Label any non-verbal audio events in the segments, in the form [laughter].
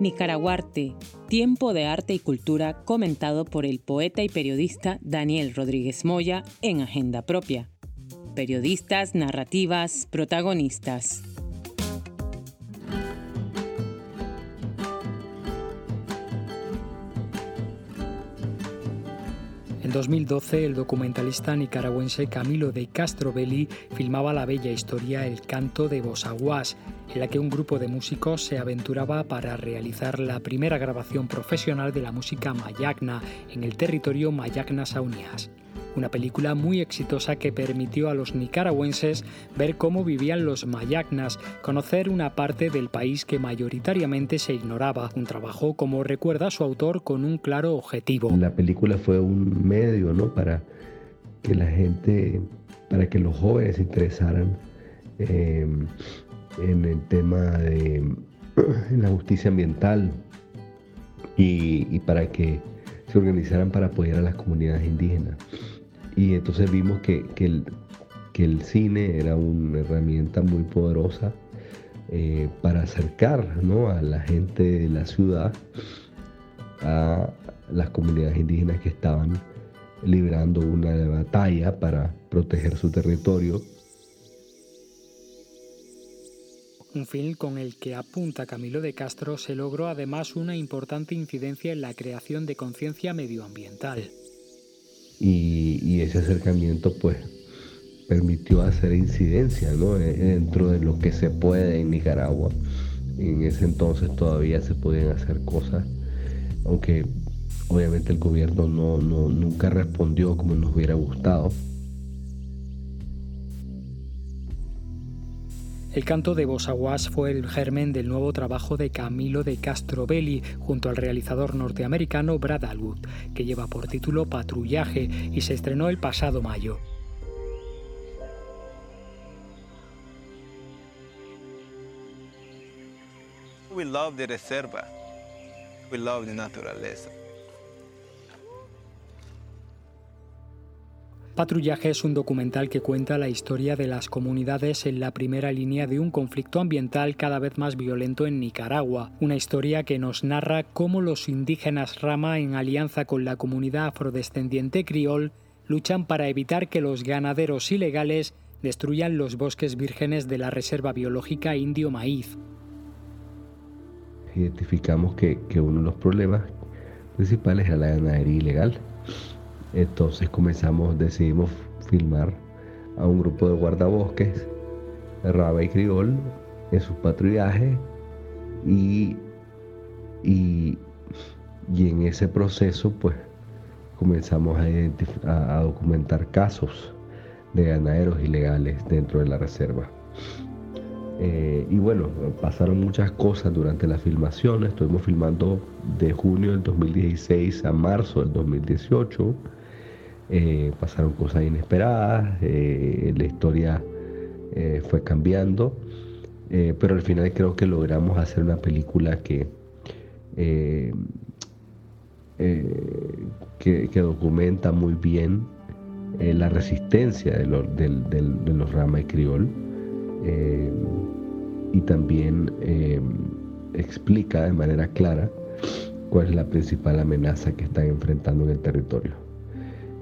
Nicaraguarte, tiempo de arte y cultura comentado por el poeta y periodista Daniel Rodríguez Moya en Agenda Propia. Periodistas, narrativas, protagonistas. 2012, el documentalista nicaragüense Camilo de Castro Belli filmaba la bella historia El canto de Bosaguas, en la que un grupo de músicos se aventuraba para realizar la primera grabación profesional de la música mayagna en el territorio Mayagna Saunias. Una película muy exitosa que permitió a los nicaragüenses ver cómo vivían los mayagnas, conocer una parte del país que mayoritariamente se ignoraba. Un trabajo, como recuerda su autor, con un claro objetivo. La película fue un medio ¿no? para que la gente, para que los jóvenes se interesaran. Eh, en el tema de [clears throat] la justicia ambiental y, para que se organizaran para apoyar a las comunidades indígenas. Y entonces vimos que, el, que el cine era una herramienta muy poderosa eh, para acercar a la gente de la ciudad a las comunidades indígenas que estaban librando una batalla para proteger su territorio Un film con el que apunta Camilo de Castro se logró además una importante incidencia en la creación de conciencia medioambiental. Y, ese acercamiento pues permitió hacer incidencia ¿no? E, dentro de lo que se puede en Nicaragua. En ese entonces todavía se podían hacer cosas, aunque obviamente el gobierno no, nunca respondió como nos hubiera gustado. El canto de Bosaguas fue el germen del nuevo trabajo de Camilo de Castro Belli junto al realizador norteamericano Brad Alwood, que lleva por título Patrullaje y se estrenó el pasado mayo. We the reserva. We the naturaleza. Patrullaje es un documental que cuenta la historia de las comunidades en la primera línea de un conflicto ambiental cada vez más violento en Nicaragua, una historia que nos narra cómo los indígenas Rama, en alianza con la comunidad afrodescendiente criol, luchan para evitar que los ganaderos ilegales destruyan los bosques vírgenes de la Reserva Biológica Indio Maíz. Identificamos que, que uno de los problemas principales es la ganadería ilegal entonces comenzamos, decidimos filmar a un grupo de guardabosques, Raba y Criol, en su patrullaje y, y, en ese proceso pues comenzamos a, a documentar casos de ganaderos ilegales dentro de la reserva. Eh, y bueno, pasaron muchas cosas durante la filmación. Estuvimos filmando de junio del 2016 a marzo del 2018. Eh, pasaron cosas inesperadas, eh, la historia eh, fue cambiando, pero al final creo que logramos hacer una película que, que, documenta muy bien la resistencia de, los, los Rama y Criol y también explica de manera clara cuál es la principal amenaza que están enfrentando en el territorio.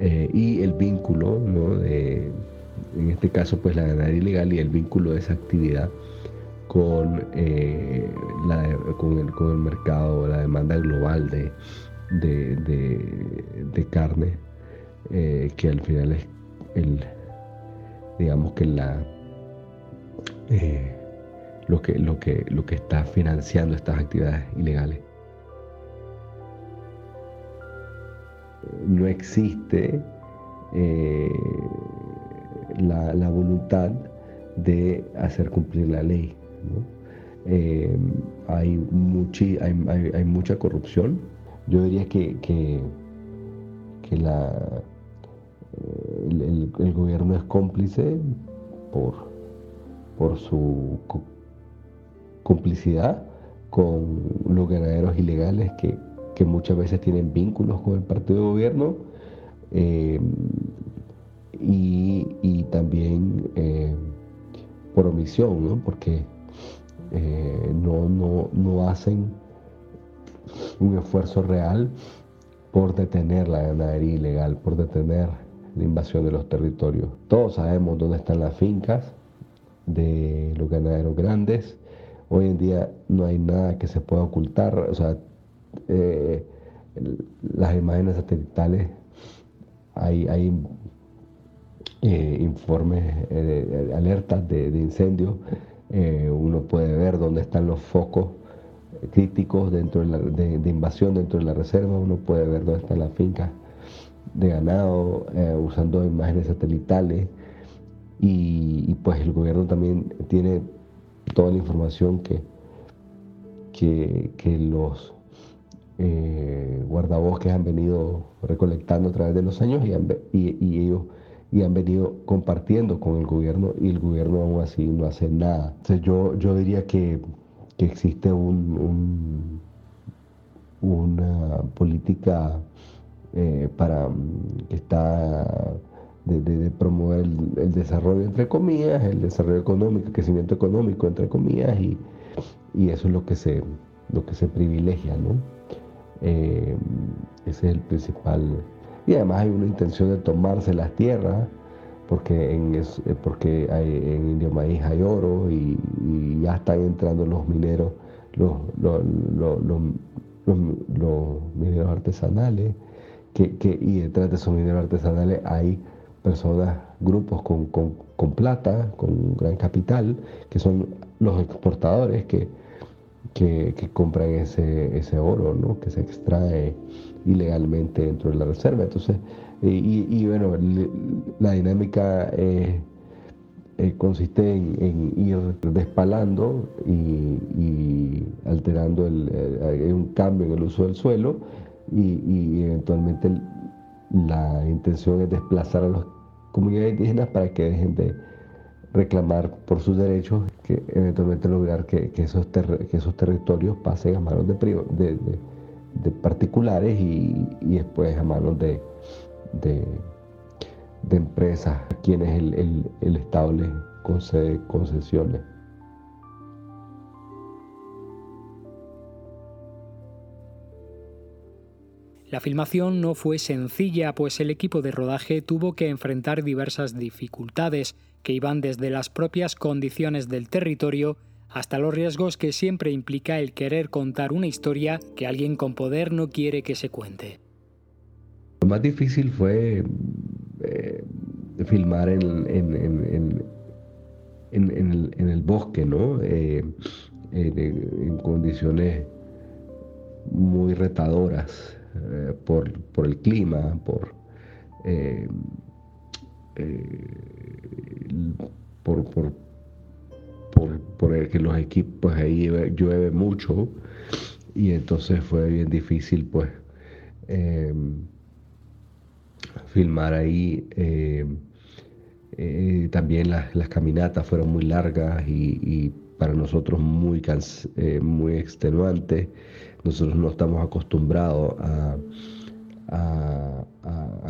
Eh, y el vínculo, ¿no? de, en este caso pues la ganadería ilegal y el vínculo de esa actividad con, eh, la, con, el, con el mercado, la demanda global de, de, carne, eh, que al final es el, digamos que la, lo, que, lo, que, lo que está financiando estas actividades ilegales. No existe eh, la, voluntad de hacer cumplir la ley. Eh, hay, hay, mucha corrupción. Yo diría que, que, la, el, gobierno es cómplice por, por su complicidad con los ganaderos ilegales que que muchas veces tienen vínculos con el partido de gobierno eh, y, también eh, por omisión, ¿no? porque eh, no, no, no hacen un esfuerzo real por detener la ganadería ilegal, por detener la invasión de los territorios. Todos sabemos dónde están las fincas de los ganaderos grandes. Hoy en día no hay nada que se pueda ocultar. O sea, eh, las imágenes satelitales, hay, hay eh, informes, eh, alertas de, incendios. uno puede ver dónde están los focos críticos dentro de, invasión dentro de la reserva. Uno puede ver dónde están las fincas de ganado usando imágenes satelitales. Y, pues el gobierno también tiene toda la información que, que, los eh, guardabosques han venido recolectando a través de los años y, y, ellos y han venido compartiendo con el gobierno y el gobierno aún así no hace nada. Yo, yo diría que, existe un, una política eh, para que está de, promover el, desarrollo entre comillas, el desarrollo económico, el crecimiento económico entre comillas, y, eso es lo que se, lo que se privilegia, ¿no? Eh, ese es el principal. Y además hay una intención de tomarse las tierras, porque en, eh, porque en Indio Maíz hay oro y, ya están entrando los mineros, los, los, mineros artesanales, que, que, y detrás de esos mineros artesanales hay personas, grupos con, con, plata, con gran capital, que son los exportadores que, que, compran ese, ese oro, ¿no? que se extrae ilegalmente dentro de la reserva. Entonces, y, bueno, la dinámica eh, eh, consiste en, ir despalando y, alterando el, eh, un cambio en el uso del suelo y, y eventualmente la intención es desplazar a los comunidades indígenas para que dejen de reclamar por sus derechos, que eventualmente lograr que, esos, que esos territorios pasen a manos de, de, particulares y, después a manos de, empresas a quienes el, el, el Estado les concede concesiones. La filmación no fue sencilla, pues el equipo de rodaje tuvo que enfrentar diversas dificultades, que iban desde las propias condiciones del territorio hasta los riesgos que siempre implica el querer contar una historia que alguien con poder no quiere que se cuente. Lo más difícil fue eh, filmar en, el, bosque, ¿no? Eh, en condiciones muy retadoras. Eh, por, el clima, por, eh, eh, por, por, por, que los equipos ahí llueve, mucho y entonces fue bien difícil pues filmar ahí. también las, caminatas fueron muy largas y, para nosotros muy, muy extenuantes. Nosotros no estamos acostumbrados a,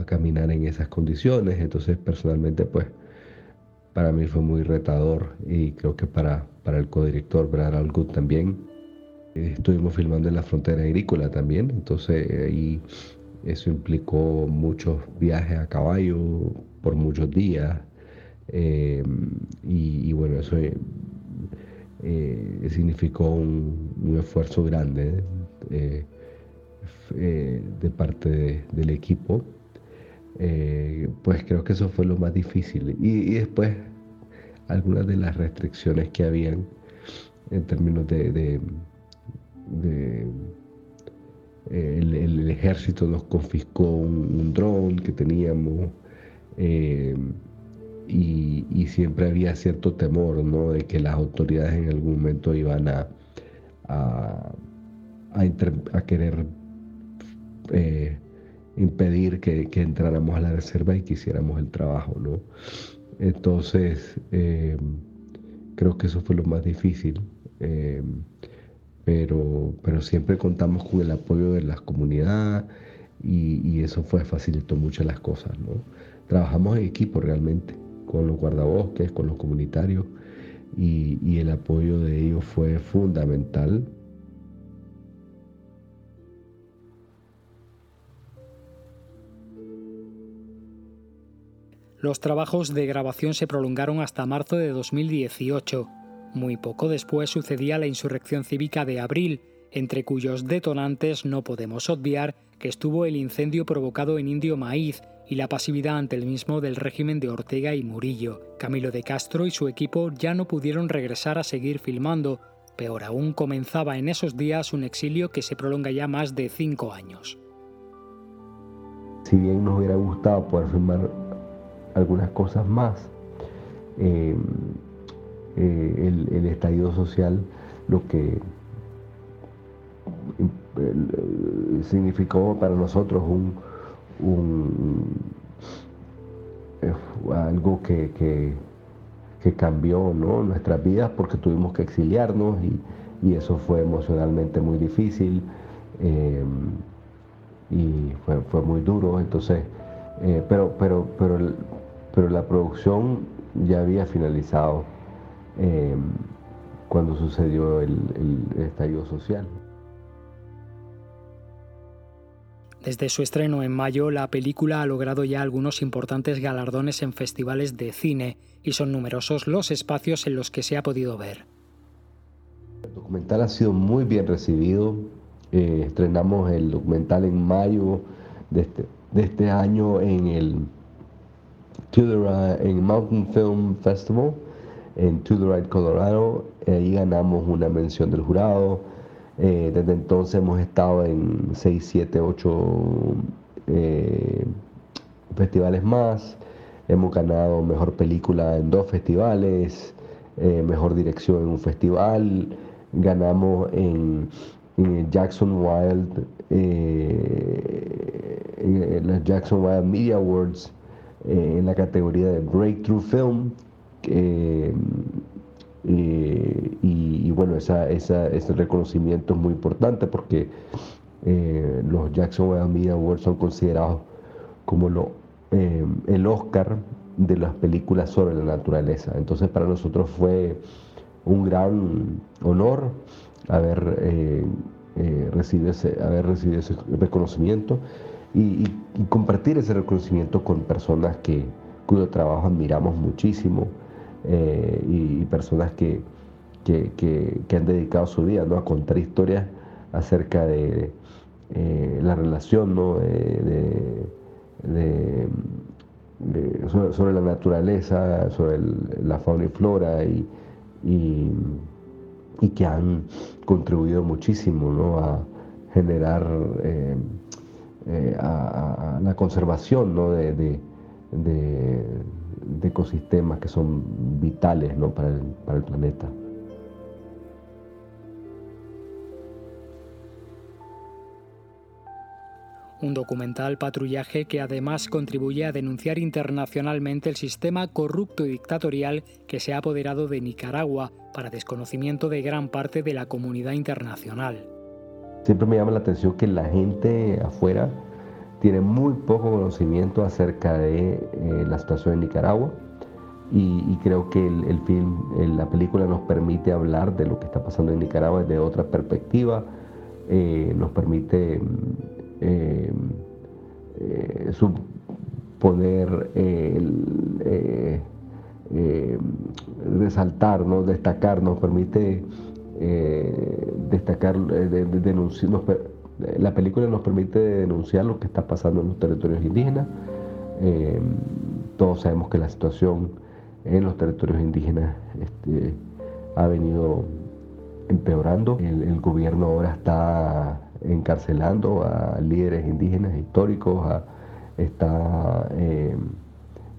caminar en esas condiciones, entonces personalmente pues para mí fue muy retador y creo que para, para el codirector Brad Algood también. Estuvimos filmando en la frontera agrícola también, entonces ahí eso implicó muchos viajes a caballo por muchos días eh, y, bueno, eso eh, significó un, esfuerzo grande eh, eh, de parte del equipo. pues creo que eso fue lo más difícil. Y, después algunas de las restricciones que habían en términos de, el, ejército nos confiscó un, dron que teníamos y, siempre había cierto temor ¿no? de que las autoridades en algún momento iban a, a, querer eh, impedir que, entráramos a la reserva y que hiciéramos el trabajo. ¿no? Entonces, eh, creo que eso fue lo más difícil. Eh, pero, pero siempre contamos con el apoyo de las comunidades y, y, eso fue facilitó mucho las cosas. ¿no? Trabajamos en equipo realmente con los guardabosques, con los comunitarios. y, el apoyo de ellos fue fundamental. Los trabajos de grabación se prolongaron hasta marzo de 2018. Muy poco después sucedía la insurrección cívica de abril, entre cuyos detonantes no podemos obviar que estuvo el incendio provocado en Indio Maíz, y la pasividad ante el mismo del régimen de Ortega y Murillo. Camilo de Castro y su equipo ya no pudieron regresar a seguir filmando, peor aún comenzaba en esos días un exilio que se prolonga ya más de cinco años. Si bien nos hubiera gustado poder filmar algunas cosas más, eh, eh, el, estallido social lo que eh, significó para nosotros un, algo que, que, cambió ¿no? nuestras vidas porque tuvimos que exiliarnos y, eso fue emocionalmente muy difícil eh, y fue, muy duro. Entonces, eh, pero, pero, pero, pero la producción ya había finalizado eh, cuando sucedió el estallido social. Desde su estreno en mayo, la película ha logrado ya algunos importantes galardones en festivales de cine y son numerosos los espacios en los que se ha podido ver. El documental ha sido muy bien recibido. Eh, estrenamos el documental en mayo de este, este año en el en Mountain Film Festival en Right, Colorado. Ahí ganamos una mención del jurado eh, desde entonces hemos estado en 6, 7, 8 festivales más. Hemos ganado mejor película en dos festivales, eh, mejor dirección en un festival. Ganamos en, Jackson Wild, eh, en los Jackson Wild Media Awards, en la categoría de Breakthrough Film. Eh, y, bueno, esa, ese reconocimiento es muy importante porque eh, los Jackson Media Awards son considerados como lo, eh, el Oscar de las películas sobre la naturaleza. Entonces para nosotros fue un gran honor haber, recibido, ese, haber recibido ese reconocimiento y, compartir ese reconocimiento con personas que, cuyo trabajo admiramos muchísimo. Eh, y, personas que, que, han dedicado su vida ¿no? a contar historias acerca de eh, la relación ¿no? de, sobre, la naturaleza, sobre la fauna y flora y, y, que han contribuido muchísimo ¿no? a generar eh, a, la conservación ¿no? de, de ecosistemas que son vitales ¿no? para, el, para el planeta. un documental patrullaje que además contribuye a denunciar internacionalmente el sistema corrupto y dictatorial que se ha apoderado de Nicaragua para desconocimiento de gran parte de la comunidad internacional. Siempre me llama la atención que la gente afuera tiene muy poco conocimiento acerca de eh, la situación en Nicaragua y, creo que el, film, la película nos permite hablar de lo que está pasando en Nicaragua desde otra perspectiva, eh, nos permite eh, poder resaltar, ¿no? destacar, nos permite destacar, denunciar, la película nos permite denunciar lo que está pasando en los territorios indígenas. Eh, todos sabemos que la situación en los territorios indígenas este, ha venido empeorando. El, gobierno ahora está encarcelando a líderes indígenas históricos, está eh,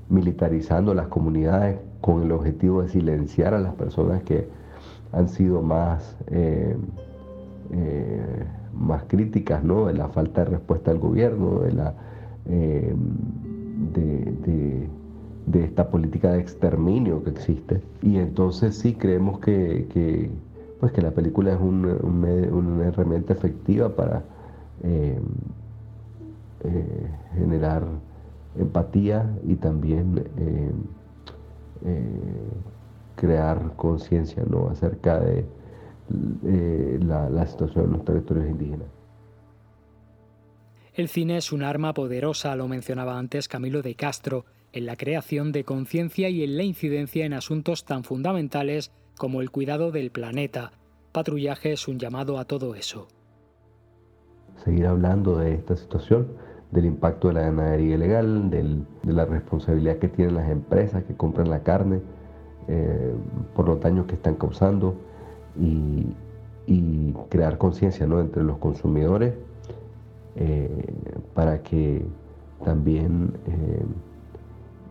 militarizando las comunidades con el objetivo de silenciar a las personas que han sido más eh, más críticas ¿no? de la falta de respuesta del gobierno, de, la, eh, de, esta política de exterminio que existe. Y entonces sí creemos que, pues que la película es una herramienta efectiva para eh, eh, generar empatía y también crear conciencia ¿no? acerca de eh, la, la situación en los territorios indígenas. El cine es un arma poderosa, lo mencionaba antes Camilo de Castro, en la creación de conciencia y en la incidencia en asuntos tan fundamentales como el cuidado del planeta. Patrullaje es un llamado a todo eso. Seguir hablando de esta situación, del impacto de la ganadería ilegal, de la responsabilidad que tienen las empresas que compran la carne, eh, por los daños que están causando y, crear conciencia ¿no? entre los consumidores eh, para que también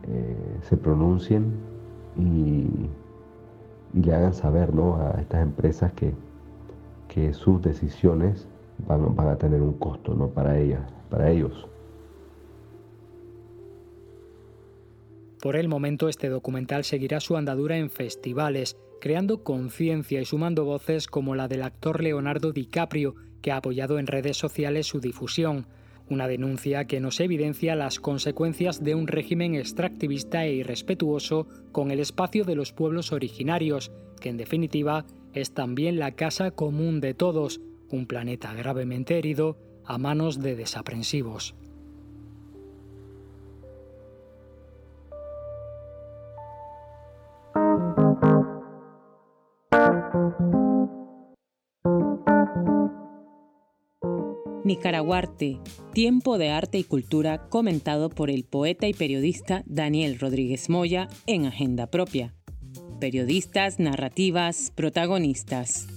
eh, se pronuncien y, le hagan saber ¿no? a estas empresas que, que sus decisiones van, van, a tener un costo ¿no? para ellas, para ellos. Por el momento este documental seguirá su andadura en festivales, creando conciencia y sumando voces como la del actor Leonardo DiCaprio, que ha apoyado en redes sociales su difusión, una denuncia que nos evidencia las consecuencias de un régimen extractivista e irrespetuoso con el espacio de los pueblos originarios, que en definitiva es también la casa común de todos, un planeta gravemente herido a manos de desaprensivos. Nicaraguarte, tiempo de arte y cultura comentado por el poeta y periodista Daniel Rodríguez Moya en Agenda Propia. Periodistas, narrativas, protagonistas.